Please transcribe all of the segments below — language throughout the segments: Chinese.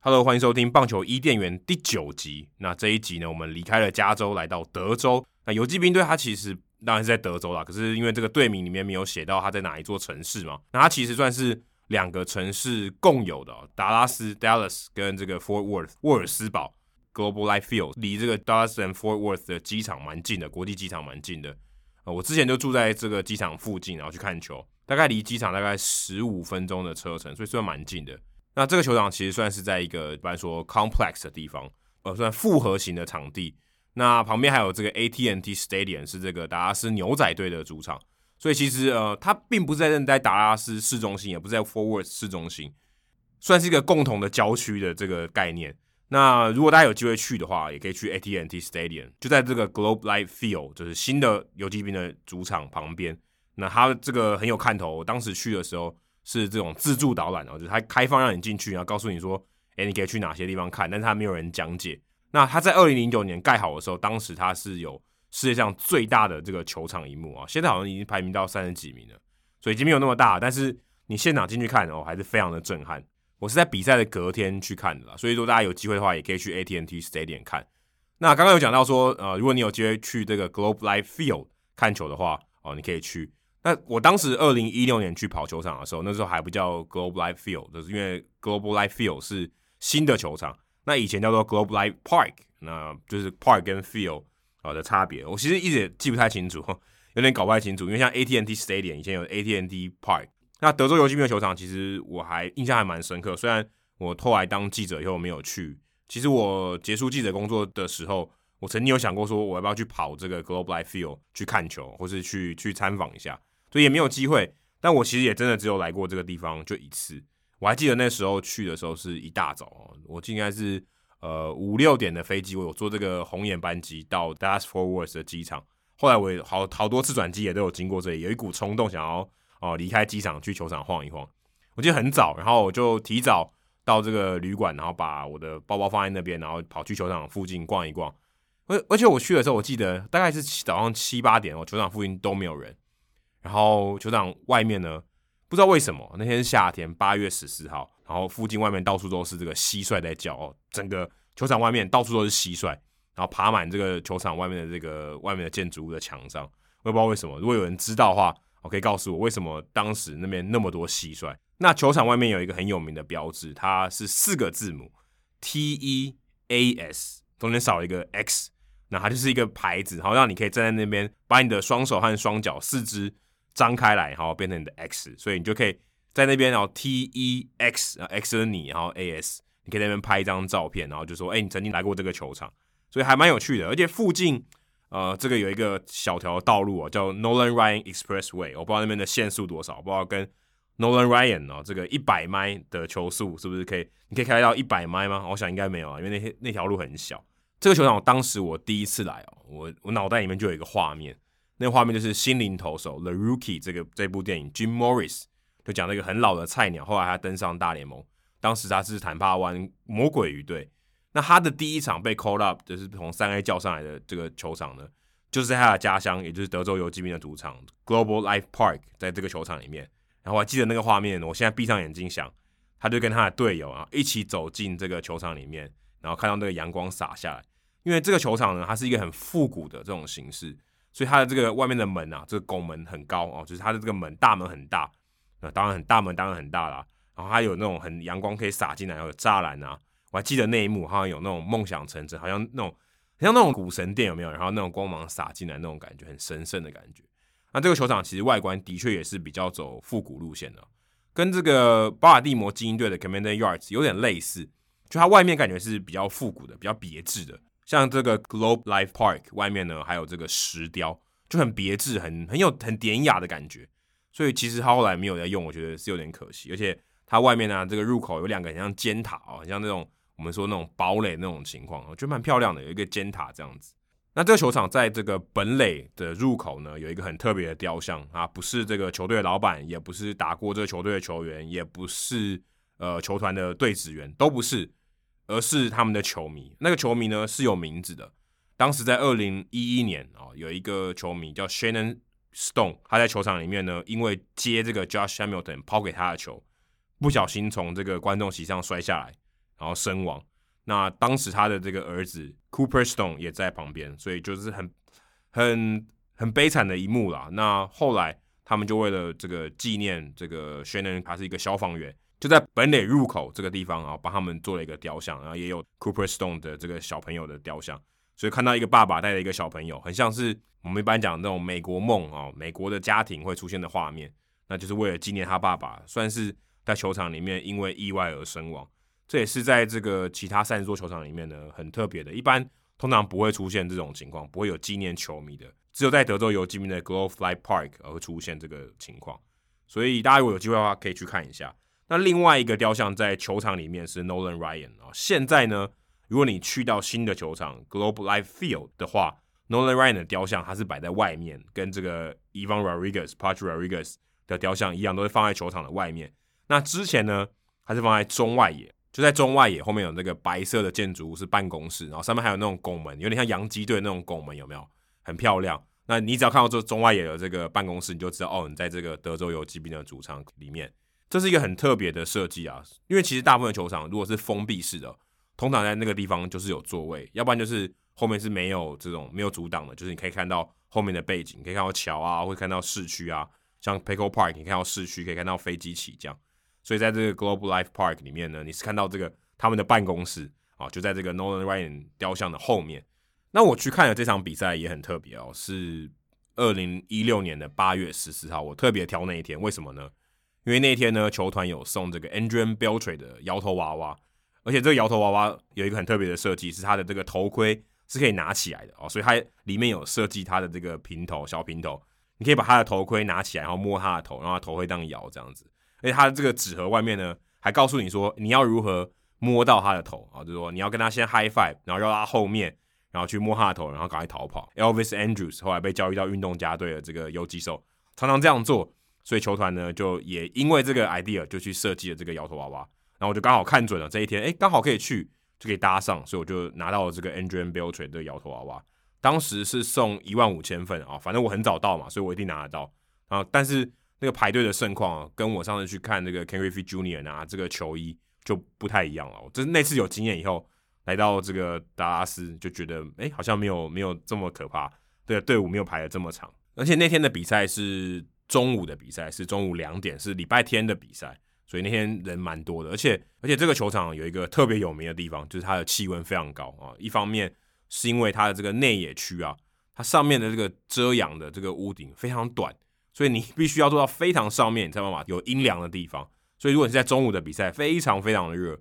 Hello，欢迎收听棒球伊甸园第九集。那这一集呢，我们离开了加州，来到德州。那游骑兵队它其实当然是在德州啦，可是因为这个队名里面没有写到它在哪一座城市嘛，那它其实算是两个城市共有的哦，达拉斯 （Dallas） 跟这个 Fort Worth 沃尔斯堡 （Global Life Field） 离这个 Dallas and Fort Worth 的机场蛮近的，国际机场蛮近的。我之前就住在这个机场附近，然后去看球，大概离机场大概十五分钟的车程，所以算蛮近的。那这个球场其实算是在一个，一般说 complex 的地方，呃，算复合型的场地。那旁边还有这个 AT&T Stadium，是这个达拉斯牛仔队的主场。所以其实呃，它并不是在在达拉斯市中心，也不是在 Forward 市中心，算是一个共同的郊区的这个概念。那如果大家有机会去的话，也可以去 AT&T Stadium，就在这个 Globe Life Field，就是新的游骑兵的主场旁边。那它这个很有看头，当时去的时候。是这种自助导览哦，就是它开放让你进去，然后告诉你说，诶，你可以去哪些地方看，但是它没有人讲解。那它在二零零九年盖好的时候，当时它是有世界上最大的这个球场一幕啊，现在好像已经排名到三十几名了，所以已经没有那么大。但是你现场进去看哦，还是非常的震撼。我是在比赛的隔天去看的啦，所以说大家有机会的话，也可以去 AT&T Stadium 看。那刚刚有讲到说，呃，如果你有机会去这个 Globe Life Field 看球的话，哦，你可以去。那我当时二零一六年去跑球场的时候，那时候还不叫 Globe Life Field，就是因为 Globe Life Field 是新的球场，那以前叫做 Globe Life Park，那就是 Park 跟 Field 啊的差别。我其实一直也记不太清楚，有点搞不太清楚，因为像 AT&T Stadium 以前有 AT&T Park，那德州游骑兵的球场其实我还印象还蛮深刻。虽然我后来当记者以后没有去，其实我结束记者工作的时候，我曾经有想过说我要不要去跑这个 Globe Life Field 去看球，或是去去参访一下。所以也没有机会，但我其实也真的只有来过这个地方就一次。我还记得那时候去的时候是一大早，我记得应该是呃五六点的飞机，我有坐这个红眼班机到 Dallas Fort Worth 的机场。后来我也好好多次转机也都有经过这里，有一股冲动想要哦离开机场去球场晃一晃。我记得很早，然后我就提早到这个旅馆，然后把我的包包放在那边，然后跑去球场附近逛一逛。而而且我去的时候，我记得大概是早上七八点，我球场附近都没有人。然后球场外面呢，不知道为什么那天是夏天，八月十四号，然后附近外面到处都是这个蟋蟀在叫哦，整个球场外面到处都是蟋蟀，然后爬满这个球场外面的这个外面的建筑物的墙上，我也不知道为什么。如果有人知道的话，我可以告诉我为什么当时那边那么多蟋蟀。那球场外面有一个很有名的标志，它是四个字母 T E A S，中间少一个 X，那它就是一个牌子，然后让你可以站在那边，把你的双手和双脚四肢。张开来，然后变成你的 X，所以你就可以在那边，然后 T E X，X 是你，然后 A S，你可以在那边拍一张照片，然后就说，哎，你曾经来过这个球场，所以还蛮有趣的。而且附近，呃，这个有一个小条道路啊，叫 Nolan Ryan Expressway，我不知道那边的限速多少，不知道跟 Nolan Ryan 哦，这个一百迈的球速是不是可以？你可以开到一百迈吗？我想应该没有啊，因为那些那条路很小。这个球场，我当时我第一次来哦，我我脑袋里面就有一个画面。那画面就是《心灵投手》The Rookie 这个这部电影，Jim Morris 就讲了一个很老的菜鸟，后来他登上大联盟，当时他是坦帕湾魔鬼鱼队。那他的第一场被 call up 就是从三 A 叫上来的这个球场呢，就是在他的家乡，也就是德州游骑兵的主场 Global Life Park，在这个球场里面。然后我还记得那个画面，我现在闭上眼睛想，他就跟他的队友啊一起走进这个球场里面，然后看到那个阳光洒下来，因为这个球场呢，它是一个很复古的这种形式。所以它的这个外面的门啊，这个拱门很高哦，就是它的这个门大门很大，那当然很大门当然很大啦。然后它有那种很阳光可以洒进来，然后有栅栏啊。我还记得那一幕好像有那种梦想成真，好像那种很像那种古神殿有没有？然后那种光芒洒进来那种感觉，很神圣的感觉。那这个球场其实外观的确也是比较走复古路线的，跟这个巴尔的摩精英队的 Commander Yards 有点类似，就它外面感觉是比较复古的，比较别致的。像这个 Globe Life Park 外面呢，还有这个石雕，就很别致，很很有很典雅的感觉。所以其实他后来没有在用，我觉得是有点可惜。而且它外面呢，这个入口有两个很像尖塔哦，像那种我们说那种堡垒那种情况，我觉得蛮漂亮的，有一个尖塔这样子。那这个球场在这个本垒的入口呢，有一个很特别的雕像啊，不是这个球队的老板，也不是打过这个球队的球员，也不是呃球团的队职员，都不是。而是他们的球迷。那个球迷呢是有名字的。当时在二零一一年啊，有一个球迷叫 Shannon Stone，他在球场里面呢，因为接这个 Josh Hamilton 抛给他的球，不小心从这个观众席上摔下来，然后身亡。那当时他的这个儿子 Cooper Stone 也在旁边，所以就是很很很悲惨的一幕啦。那后来他们就为了这个纪念这个 Shannon，他是一个消防员。就在本垒入口这个地方啊，帮他们做了一个雕像，然后也有 Cooper Stone 的这个小朋友的雕像，所以看到一个爸爸带着一个小朋友，很像是我们一般讲那种美国梦啊，美国的家庭会出现的画面，那就是为了纪念他爸爸，算是在球场里面因为意外而身亡。这也是在这个其他三十座球场里面呢，很特别的，一般通常不会出现这种情况，不会有纪念球迷的，只有在德州游骑兵的 Globe Life Park 而会出现这个情况，所以大家如果有机会的话，可以去看一下。那另外一个雕像在球场里面是 Nolan Ryan 啊。现在呢，如果你去到新的球场 Globe Life Field 的话，Nolan Ryan 的雕像它是摆在外面，跟这个 Ivan Rodriguez、Pat Rodriguez 的雕像一样，都是放在球场的外面。那之前呢，还是放在中外野，就在中外野后面有那个白色的建筑物是办公室，然后上面还有那种拱门，有点像洋基队那种拱门，有没有？很漂亮。那你只要看到这中外野的这个办公室，你就知道哦，你在这个德州游骑兵的主场里面。这是一个很特别的设计啊，因为其实大部分球场如果是封闭式的，通常在那个地方就是有座位，要不然就是后面是没有这种没有阻挡的，就是你可以看到后面的背景，可以看到桥啊，会看到市区啊，像 Petco Park 你看到市区，可以看到飞机起降。所以在这个 Globe Life Park 里面呢，你是看到这个他们的办公室啊，就在这个 Nolan Ryan 雕像的后面。那我去看了这场比赛也很特别哦，是二零一六年的八月十四号，我特别挑那一天，为什么呢？因为那一天呢，球团有送这个 ANDRIAN Beltre 的摇头娃娃，而且这个摇头娃娃有一个很特别的设计，是它的这个头盔是可以拿起来的哦，所以它里面有设计它的这个平头小平头，你可以把它的头盔拿起来，然后摸它的头，然后头会这样摇这样子。而且它的这个纸盒外面呢，还告诉你说你要如何摸到它的头啊，就是说你要跟它先 high five，然后绕到后面，然后去摸它的头，然后赶快逃跑。Elvis Andrews 后来被交易到运动家队的这个游击手，常常这样做。所以球团呢，就也因为这个 idea 就去设计了这个摇头娃娃，然后我就刚好看准了这一天，哎，刚好可以去，就可以搭上，所以我就拿到了这个 Adrian Beltre 的摇头娃娃。当时是送一万五千份啊，反正我很早到嘛，所以我一定拿得到啊。但是那个排队的盛况啊，跟我上次去看那个 Ken Griffey Jr. 拿这个球衣就不太一样了。就是那次有经验以后，来到这个达拉斯就觉得，哎，好像没有没有这么可怕，对，队伍没有排得这么长，而且那天的比赛是。中午的比赛是中午两点，是礼拜天的比赛，所以那天人蛮多的。而且，而且这个球场有一个特别有名的地方，就是它的气温非常高啊。一方面是因为它的这个内野区啊，它上面的这个遮阳的这个屋顶非常短，所以你必须要做到非常上面，你才有办法有阴凉的地方。所以如果你是在中午的比赛，非常非常的热。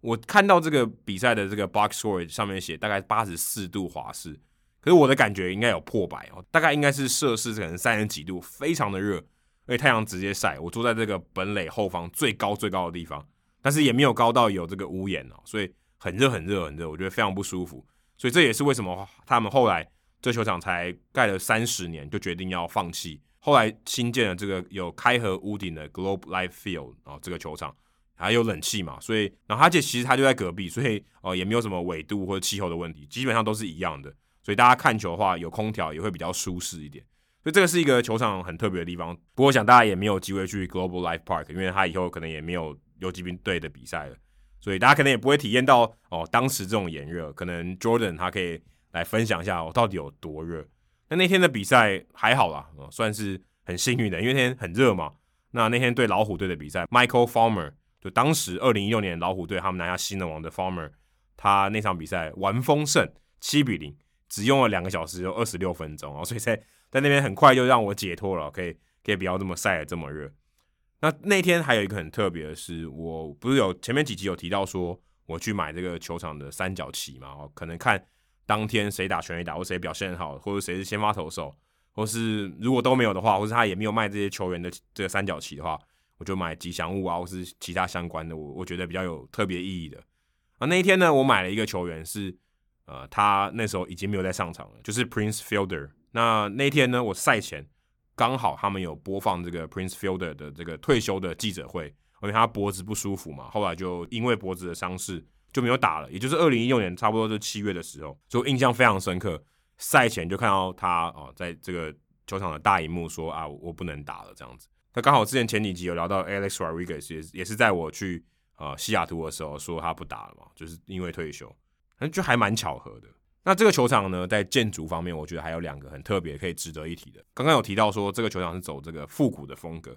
我看到这个比赛的这个 box score 上面写大概八十四度华氏。可是我的感觉应该有破百哦，大概应该是摄氏可能三十几度，非常的热，而且太阳直接晒。我坐在这个本垒后方最高最高的地方，但是也没有高到有这个屋檐哦，所以很热很热很热，我觉得非常不舒服。所以这也是为什么他们后来这球场才盖了三十年就决定要放弃，后来新建了这个有开合屋顶的 Globe Life Field 啊，这个球场还有冷气嘛，所以然后而且其实它就在隔壁，所以哦也没有什么纬度或者气候的问题，基本上都是一样的。所以大家看球的话，有空调也会比较舒适一点。所以这个是一个球场很特别的地方。不过我想大家也没有机会去 Global Life Park，因为他以后可能也没有游骑兵队的比赛了。所以大家可能也不会体验到哦，当时这种炎热。可能 Jordan 他可以来分享一下哦，到底有多热。那那天的比赛还好啦，算是很幸运的，因为那天很热嘛。那那天对老虎队的比赛，Michael Farmer 就当时二零一六年老虎队他们拿下新人王的 Farmer，他那场比赛完封胜七比零。只用了两个小时，有二十六分钟哦，所以在在那边很快就让我解脱了，可以可以不要这么晒这么热。那那天还有一个很特别的是，我不是有前面几集有提到说我去买这个球场的三角旗嘛？哦，可能看当天谁打全垒打，或谁表现很好，或者谁是先发投手，或是如果都没有的话，或是他也没有卖这些球员的这个三角旗的话，我就买吉祥物啊，或是其他相关的，我我觉得比较有特别意义的。啊，那一天呢，我买了一个球员是。呃，他那时候已经没有在上场了，就是 Prince Fielder。那那天呢，我赛前刚好他们有播放这个 Prince Fielder 的这个退休的记者会，因为他脖子不舒服嘛，后来就因为脖子的伤势就没有打了，也就是二零一六年差不多是七月的时候，所以印象非常深刻。赛前就看到他哦，在这个球场的大荧幕说啊，我不能打了这样子。那刚好之前前几集有聊到 Alex Rodriguez 也也是在我去呃西雅图的时候说他不打了嘛，就是因为退休，那就还蛮巧合的。那这个球场呢，在建筑方面，我觉得还有两个很特别可以值得一提的。刚刚有提到说这个球场是走这个复古的风格。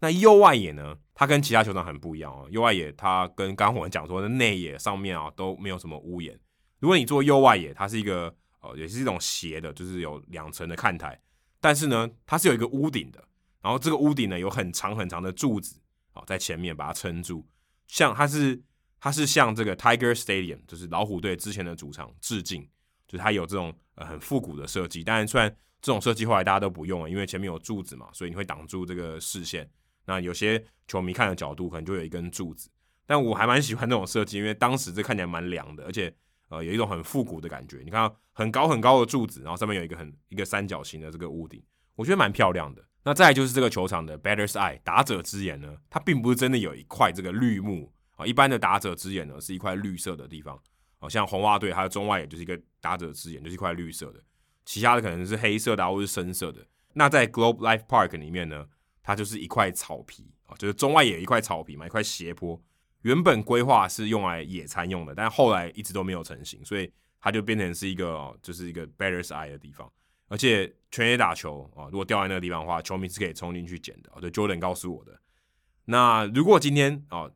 那右外野呢，它跟其他球场很不一样哦。右外野它跟刚刚我们讲说的内野上面啊都没有什么屋檐。如果你做右外野，它是一个呃也是一种斜的，就是有两层的看台，但是呢，它是有一个屋顶的。然后这个屋顶呢，有很长很长的柱子啊，在前面把它撑住，像它是它是向这个 Tiger Stadium，就是老虎队之前的主场致敬，就是它有这种呃很复古的设计。当然，虽然这种设计后来大家都不用了，因为前面有柱子嘛，所以你会挡住这个视线。那有些球迷看的角度可能就有一根柱子，但我还蛮喜欢这种设计，因为当时这看起来蛮凉的，而且呃有一种很复古的感觉。你看很高很高的柱子，然后上面有一个很一个三角形的这个屋顶，我觉得蛮漂亮的。那再就是这个球场的 Batter's Eye 打者之眼呢，它并不是真的有一块这个绿幕啊，一般的打者之眼呢是一块绿色的地方，好像红袜队它的中外野就是一个打者之眼，就是一块绿色的，其他的可能是黑色的啊，或是深色的。那在 Globe Life Park 里面呢，它就是一块草皮啊，就是中外野一块草皮嘛，一块斜坡。原本规划是用来野餐用的，但后来一直都没有成型，所以它就变成是一个就是一个 Batter's Eye 的地方。而且全野打球啊，如果掉在那个地方的话，球迷是可以冲进去捡的。哦，对，Jordan 告诉我的。那如果今天啊，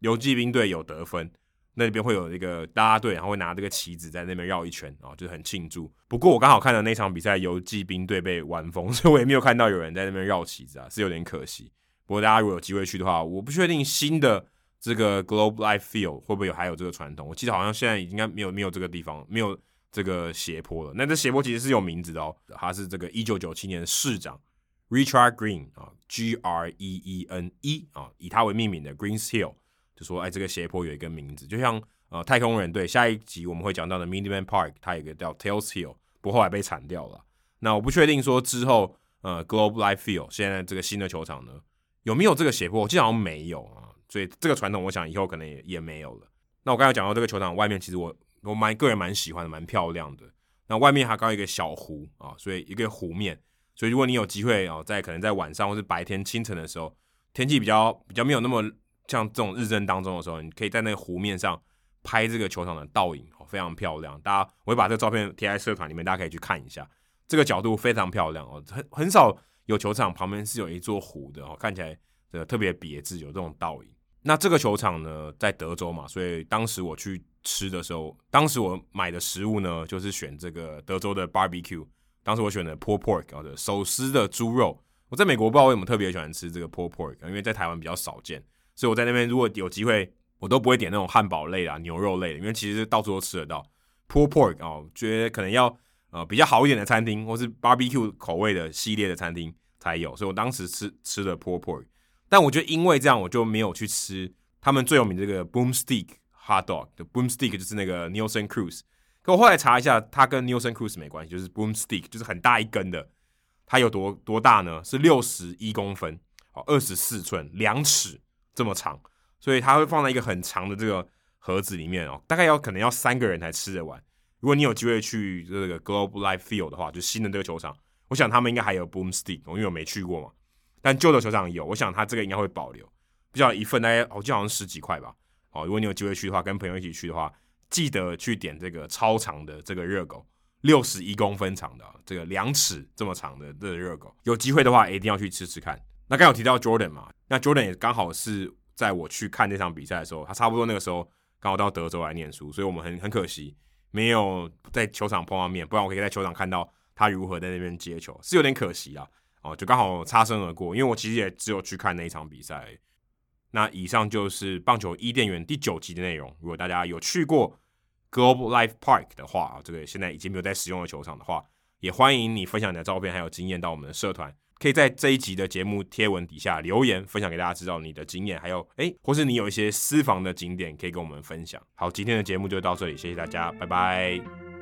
游骑兵队有得分，那边会有一个大家队，然后会拿这个旗子在那边绕一圈啊，就是很庆祝。不过我刚好看的那场比赛，游骑兵队被完封，所以我也没有看到有人在那边绕旗子啊，是有点可惜。不过大家如果有机会去的话，我不确定新的这个 Globe Life Field 会不会有还有这个传统。我记得好像现在应该没有没有这个地方没有。这个斜坡了，那这斜坡其实是有名字的哦，他是这个一九九七年的市长 Richard Green 啊，G R E E N E 啊，以他为命名的 Greens Hill，就说哎，这个斜坡有一个名字，就像呃太空人队下一集我们会讲到的 Minuteman Park，它有一个叫 Tails Hill，不过后来被铲掉了。那我不确定说之后呃 Globe Life Field 现在这个新的球场呢有没有这个斜坡，我记得好像没有啊，所以这个传统我想以后可能也也没有了。那我刚才讲到这个球场外面，其实我。我蛮个人蛮喜欢的，蛮漂亮的。那外面还搞一个小湖啊，所以一个湖面。所以如果你有机会啊，在可能在晚上或是白天清晨的时候，天气比较比较没有那么像这种日正当中的时候，你可以在那个湖面上拍这个球场的倒影，非常漂亮。大家我会把这个照片贴在社团里面，大家可以去看一下。这个角度非常漂亮哦，很很少有球场旁边是有一座湖的哦，看起来这个特别别致，有这种倒影。那这个球场呢，在德州嘛，所以当时我去吃的时候，当时我买的食物呢，就是选这个德州的 barbecue。当时我选的 pulled pork，或者手撕的猪肉。我在美国不知道为什么特别喜欢吃这个 pork，因为在台湾比较少见，所以我在那边如果有机会，我都不会点那种汉堡类啊、牛肉类的，因为其实到处都吃得到 pulled pork 哦。觉得可能要呃比较好一点的餐厅，或是 barbecue 口味的系列的餐厅才有，所以我当时吃吃的 pull pork，。但我觉得因为这样，我就没有去吃他们最有名这个 Boomstick Hot Dog 的 Boomstick，就是那个 Nelson Cruz。可我后来查一下，它跟 Nelson Cruz 没关系，就是 Boomstick，就是很大一根的。它有多多大呢？是六十一公分，哦，二十四寸，两尺这么长。所以它会放在一个很长的这个盒子里面哦，大概要可能要三个人才吃得完。如果你有机会去这个 Globe Life Field 的话，就新的这个球场，我想他们应该还有 Boomstick，因为我没去过嘛。但旧的球场有，我想他这个应该会保留，比较一份大概我记得好像十几块吧。哦，如果你有机会去的话，跟朋友一起去的话，记得去点这个超长的这个热狗，六十一公分长的，这个两尺这么长的这热狗，有机会的话一定要去吃吃看。那刚有提到 Jordan 嘛，那 Jordan 也刚好是在我去看那场比赛的时候，他差不多那个时候刚好到德州来念书，所以我们很很可惜没有在球场碰到面，不然我可以在球场看到他如何在那边接球，是有点可惜啊。哦，就刚好擦身而过，因为我其实也只有去看那一场比赛。那以上就是棒球伊甸园第九集的内容。如果大家有去过 Globe Life Park 的话，这个现在已经没有在使用的球场的话，也欢迎你分享你的照片还有经验到我们的社团，可以在这一集的节目贴文底下留言，分享给大家知道你的经验，还有诶，或是你有一些私房的景点可以跟我们分享。好，今天的节目就到这里，谢谢大家，拜拜。